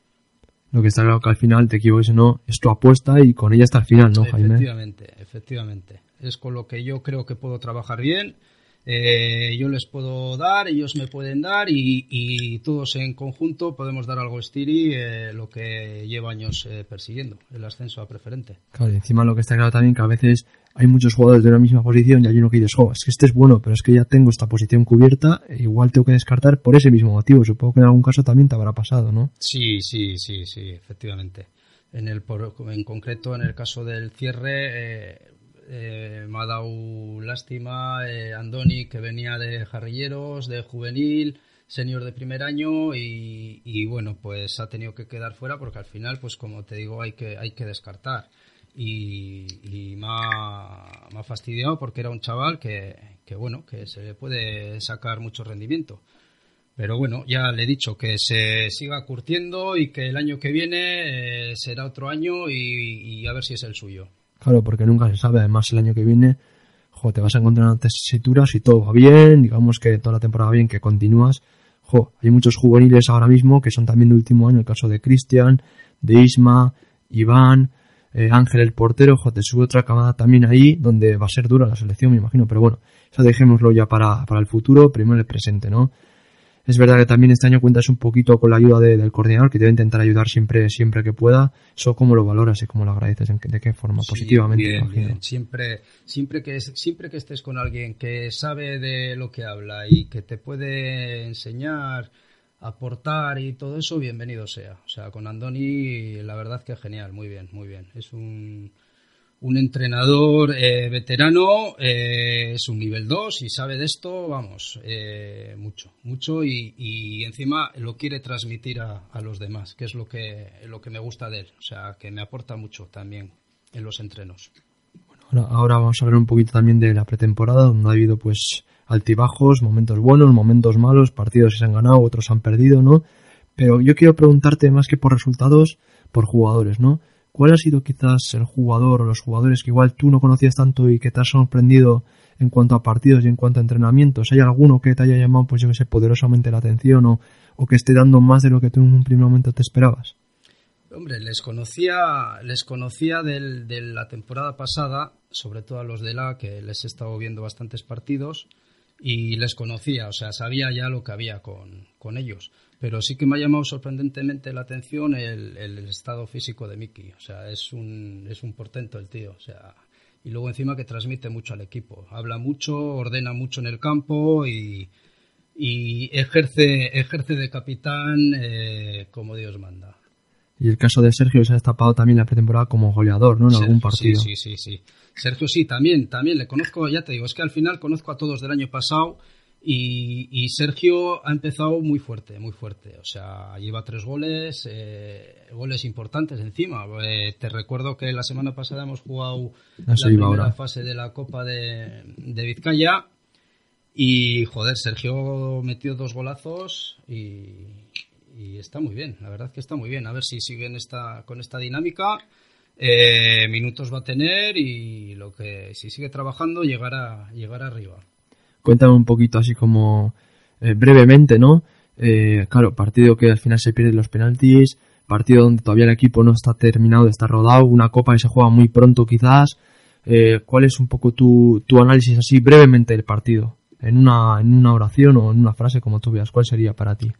Lo que está claro que al final te equivoques o no, es tu apuesta y con ella hasta el final, ¿no, Jaime? Efectivamente, efectivamente es con lo que yo creo que puedo trabajar bien. Eh, yo les puedo dar, ellos me pueden dar y, todos en conjunto podemos dar algo Stiri eh, lo que lleva años eh, persiguiendo, el ascenso a preferente. Claro, y encima lo que está claro también que a veces hay muchos jugadores de una misma posición y hay uno que dices, oh, es que este es bueno, pero es que ya tengo esta posición cubierta, e igual tengo que descartar por ese mismo motivo. Supongo que en algún caso también te habrá pasado, ¿no? Sí, sí, sí, sí, efectivamente. En, el, en concreto, en el caso del cierre, eh, me ha dado lástima eh, Andoni, que venía de jarrilleros, de juvenil, senior de primer año y, bueno, pues ha tenido que quedar fuera porque al final, pues como te digo, hay que, hay que descartar. Y, me, ha, me, ha, fastidiado porque era un chaval que, que, bueno, que se puede sacar mucho rendimiento. Pero bueno, ya le he dicho que se siga curtiendo y que el año que viene eh, será otro año y a ver si es el suyo. Claro, porque nunca se sabe. Además, el año que viene, te vas a encontrar en tesituras y todo va bien, digamos que toda la temporada bien, que continúas. Hay muchos juveniles ahora mismo que son también de último año, el caso de Cristian, de Isma, Iván, eh, Ángel el portero, jo, te sube otra camada también ahí, donde va a ser dura la selección, me imagino, pero bueno, eso dejémoslo ya para, para el futuro, primero el presente, ¿no? Es verdad que también este año cuentas un poquito con la ayuda del coordinador, que te va a intentar ayudar siempre, siempre que pueda. Eso cómo lo valoras y cómo lo agradeces, de qué forma, positivamente. Siempre, siempre que siempre que estés con alguien que sabe de lo que habla y que te puede enseñar, aportar y todo eso, bienvenido sea. O sea, con Andoni, la verdad que genial, muy bien, muy bien. Es un un entrenador eh, veterano, eh, es un nivel 2 y sabe de esto, vamos, eh, mucho, mucho y, encima lo quiere transmitir a, los demás, que es lo que, lo que me gusta de él, o sea, que me aporta mucho también en los entrenos. Bueno, ahora, vamos a hablar un poquito también de la pretemporada, donde ha habido pues altibajos, momentos buenos, momentos malos, partidos que se han ganado, otros han perdido, ¿no? Pero yo quiero preguntarte más que por resultados, por jugadores, ¿no? ¿Cuál ha sido quizás el jugador o los jugadores que igual tú no conocías tanto y que te has sorprendido en cuanto a partidos y en cuanto a entrenamientos? ¿Hay alguno que te haya llamado, pues yo que sé, poderosamente la atención o, o que esté dando más de lo que tú en un primer momento te esperabas? Hombre, les conocía, les conocía del, de la temporada pasada, sobre todo a los de la que les he estado viendo bastantes partidos y les conocía, o sea, sabía ya lo que había con, con ellos. Pero sí que me ha llamado sorprendentemente la atención el, el estado físico de Miki. O sea, es un, es un portento el tío. O sea, y luego encima que transmite mucho al equipo. Habla mucho, ordena mucho en el campo y, y ejerce, ejerce de capitán eh, como Dios manda. Y el caso de Sergio se ha destapado también la pretemporada como goleador, ¿no? En algún partido. Sí, sí, sí, sí. Sergio sí, también, también le conozco, ya te digo, es que al final conozco a todos del año pasado y, y Sergio ha empezado muy fuerte, muy fuerte. O sea, lleva tres goles, eh, goles importantes encima. Eh, te recuerdo que la semana pasada hemos jugado la primera ahora. fase de la Copa de, de Vizcaya y, joder, Sergio metió dos golazos y, y está muy bien, la verdad que está muy bien. A ver si siguen esta, con esta dinámica. Eh, minutos va a tener y lo que si sigue trabajando llegará, llegará arriba. Cuéntame un poquito así como eh, brevemente, ¿no? Eh, claro, partido que al final se pierden los penaltis, partido donde todavía el equipo no está terminado, está rodado, una copa que se juega muy pronto quizás. Eh, ¿Cuál es un poco tu, tu análisis así brevemente del partido? En una, en una oración o en una frase como tú veas, ¿cuál sería para ti?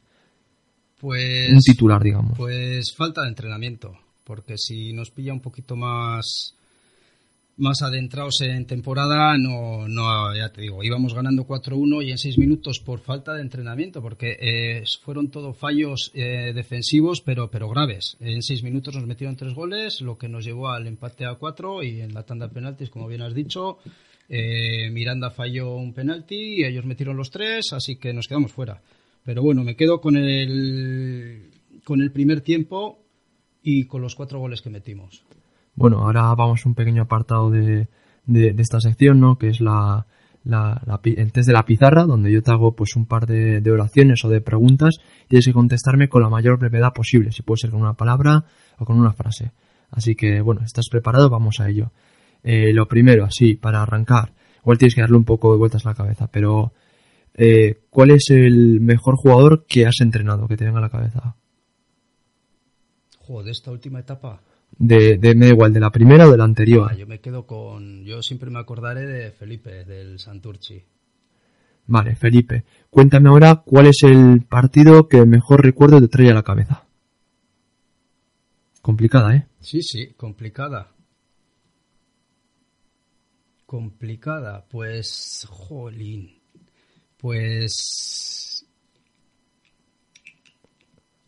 Pues, Un titular, digamos. Pues falta de entrenamiento, porque si nos pilla un poquito más más adentrados en temporada, no, no ya te digo, íbamos ganando 4-1 y en 6 minutos por falta de entrenamiento, porque eh, fueron todo fallos eh, defensivos, pero, pero graves. En 6 minutos nos metieron 3 goles, lo que nos llevó al empate a 4 y en la tanda de penaltis, como bien has dicho, eh, Miranda falló un penalti y ellos metieron los 3, así que nos quedamos fuera. Pero bueno, me quedo con el, con el primer tiempo y con los 4 goles que metimos. Bueno, ahora vamos a un pequeño apartado de, de, esta sección, ¿no? Que es la, la, el test de la pizarra, donde yo te hago pues un par de, de oraciones o de preguntas y tienes que contestarme con la mayor brevedad posible, si puede ser con una palabra o con una frase. Así que, bueno, ¿estás preparado? Vamos a ello. Eh, lo primero, así, para arrancar, igual tienes que darle un poco de vueltas a la cabeza, pero eh, ¿cuál es el mejor jugador que has entrenado, que te venga a la cabeza? Joder, de esta última etapa. De, de, me da igual, de la primera o de la anterior. Ah, yo me quedo con. Yo siempre me acordaré de Felipe, del Santurchi. Vale, Felipe, cuéntame ahora cuál es el partido que mejor recuerdo te trae a la cabeza. Complicada, ¿eh? Sí, sí, complicada. Complicada, pues. Jolín. Pues.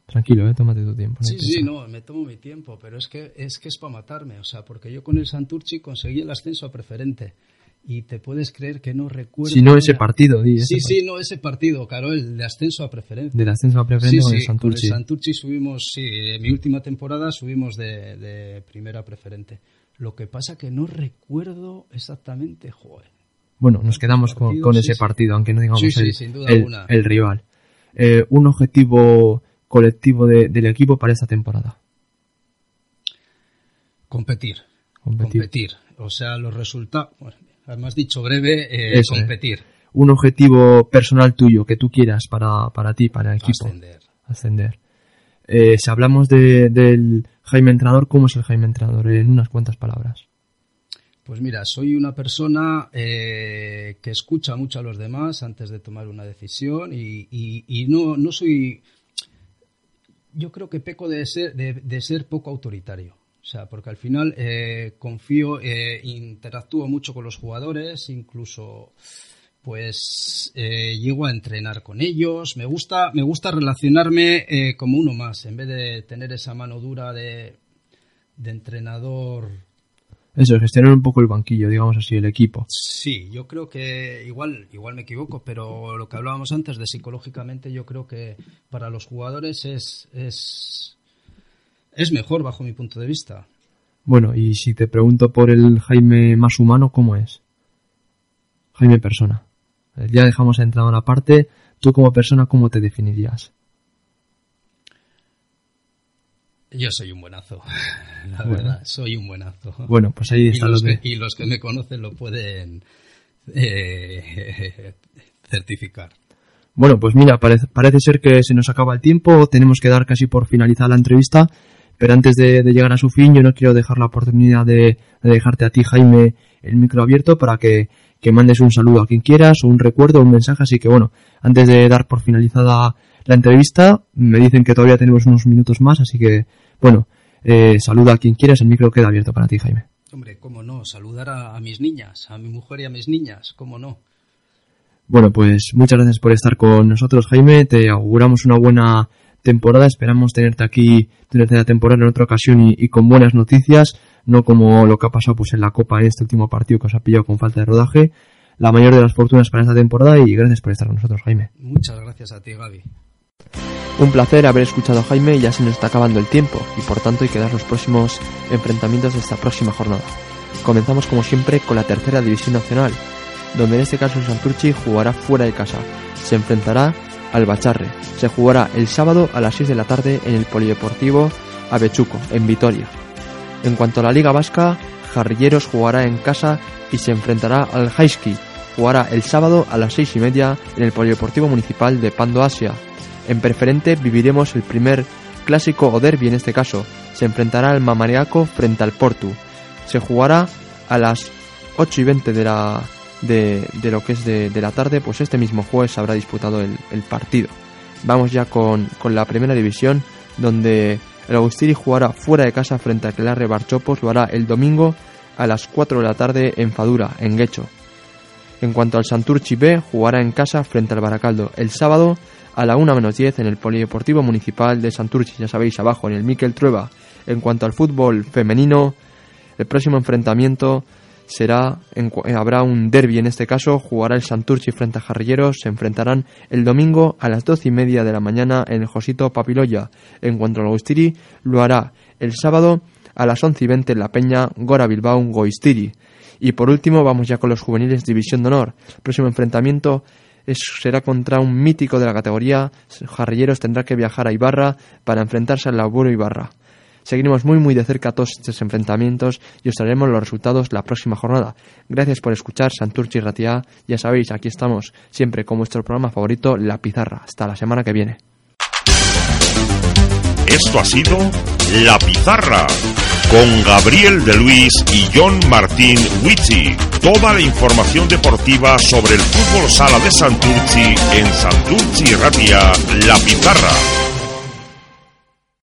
Tranquilo, ¿eh? Tómate tu tiempo. no Sí, sí, no, me tomo mi tiempo, pero es que es que es para matarme, o sea, porque yo con el Santurchi conseguí el ascenso a preferente y te puedes creer que no recuerdo. Si no, ese partido, di, ese Sí, partido. sí, no, ese partido, claro, el de ascenso a preferente. Del ascenso a preferente Sí, con sí, el Santurchi. Con el Santurchi subimos, sí, en mi última temporada subimos de, de primera a preferente. Lo que pasa que no recuerdo exactamente, joder. Bueno, nos quedamos con, Partido, con sí, ese sí. partido, aunque no digamos Sí, el, rival. Eh, un objetivo colectivo de- del equipo para esta temporada. Competir. Competir. Competir. O sea, los resultados. Bueno, además dicho breve, eh, Eso, eh. competir. Un objetivo personal tuyo que tú quieras para, para ti, para el equipo. Ascender. ascender. Eh, si hablamos de, del Jaime Entrenador, ¿cómo es el Jaime Entrenador? En unas cuantas palabras. Pues mira, soy una persona eh, que escucha mucho a los demás antes de tomar una decisión y, no, no soy... Yo creo que peco de ser, de, ser poco autoritario. O sea, porque al final eh, confío, eh, interactúo mucho con los jugadores, incluso pues llego a entrenar con ellos. Me gusta, me gusta relacionarme como uno más, en vez de tener esa mano dura de, de entrenador Eso, gestionar un poco el banquillo, digamos así, el equipo. Sí, yo creo que igual, igual me equivoco, pero lo que hablábamos antes de psicológicamente, yo creo que para los jugadores es, es, es mejor bajo mi punto de vista. Bueno, y si te pregunto por el Jaime más humano, ¿cómo es? Jaime persona. ya dejamos a entrenador aparte, tú como persona, ¿cómo te definirías? Yo soy un buenazo, *laughs* la verdad, soy un buenazo. Bueno, pues ahí está y los, que, y los que me conocen lo pueden eh, *laughs* certificar. Bueno, pues mira, parece, parece, ser que se nos acaba el tiempo, tenemos que dar casi por finalizada la entrevista, pero antes de, de llegar a su fin yo no quiero dejar la oportunidad de, de, dejarte a ti, Jaime, el micro abierto para que, que mandes un saludo a quien quieras, o un recuerdo, un mensaje, así que bueno, antes de dar por finalizada la entrevista, me dicen que todavía tenemos unos minutos más, así que bueno, eh, saluda a quien quieras, el micro queda abierto para ti, Jaime. Hombre, cómo no, saludar a, a mis niñas, a mi mujer y a mis niñas, cómo no. Bueno, pues muchas gracias por estar con nosotros, Jaime. Te auguramos una buena temporada. Esperamos tenerte aquí durante la temporada en otra ocasión y, y, con buenas noticias, no como lo que ha pasado pues en la Copa en este último partido que os ha pillado con falta de rodaje. La mayor de las fortunas para esta temporada y gracias por estar con nosotros, Jaime. Muchas gracias a ti, Gaby. Un placer haber escuchado a Jaime ya se nos está acabando el tiempo y por tanto hay que dar los próximos enfrentamientos de esta próxima jornada. Comenzamos como siempre con la tercera división nacional, donde en este caso el Santurchi jugará fuera de casa. Se enfrentará al Bacharre. Se jugará el sábado a las 6 de la tarde en el Polideportivo Avechuco, en Vitoria. En cuanto a la Liga Vasca, Jarrilleros jugará en casa y se enfrentará al Haiski. Jugará el sábado a las 6 y media en el Polideportivo Municipal de Pando Asia. En preferente viviremos el primer clásico o derby en este caso. Se enfrentará al Mamariaco frente al Portu. Se jugará a las 8 y 20 de la, de, de lo que es de, de, la tarde, pues este mismo jueves habrá disputado el, el partido. Vamos ya con, con, la primera división, donde el Agustiri jugará fuera de casa frente a Clarre Barchopos, lo hará el domingo a las 4 de la tarde en Fadura, en Guecho. En cuanto al Santurchi B, jugará en casa frente al Baracaldo el sábado a la 1 menos 10 en el Polideportivo Municipal de Santurchi, ya sabéis, abajo en el Miquel Trueba. En cuanto al fútbol femenino, el próximo enfrentamiento será en, habrá un derby. En este caso jugará el Santurchi frente a Jarrilleros. Se enfrentarán el domingo a las doce y media de la mañana en el Josito Papiloya. En cuanto al Goistiri lo hará el sábado a las once y veinte en la Peña Gora Bilbao Goistiri. Y por último vamos ya con los juveniles División de Honor. Próximo enfrentamiento es, será contra un mítico de la categoría Jarrilleros tendrá que viajar a Ibarra para enfrentarse al Laburo Ibarra Seguiremos muy muy de cerca todos estos enfrentamientos y os traeremos los resultados la próxima jornada. Gracias por escuchar Santurchi Ratia. Ya sabéis, aquí estamos siempre con vuestro programa favorito, La Pizarra. Hasta la semana que viene. Esto ha sido La Pizarra con Gabriel de Luis y John Martín Huichi. Toda la información deportiva sobre el fútbol sala de Santurchi en Santurchi Ratia La Pizarra.